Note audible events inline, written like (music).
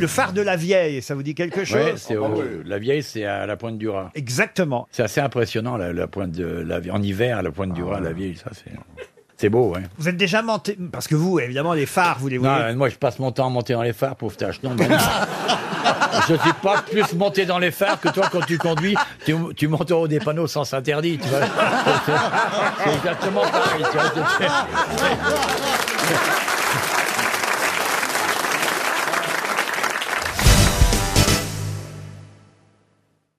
Le phare de la Vieille, ça vous dit quelque chose Ouais, c'est au- ah la vieille, c'est à la pointe du Raz. Exactement. C'est assez impressionnant, la, la pointe de la vie- en hiver, la pointe du ah. Raz, la vieille, ça c'est. C'est beau, ouais. Vous êtes déjà monté, parce que vous, évidemment, les phares, vous les voyez. moi je passe mon temps à monter dans les phares, pauvre tâche. Non, mais non. (laughs) je suis pas plus monté dans les phares que toi quand tu conduis, tu, tu montes au haut des panneaux sans interdit, tu vois. C'est- (laughs) C'est exactement pareil, tu vois.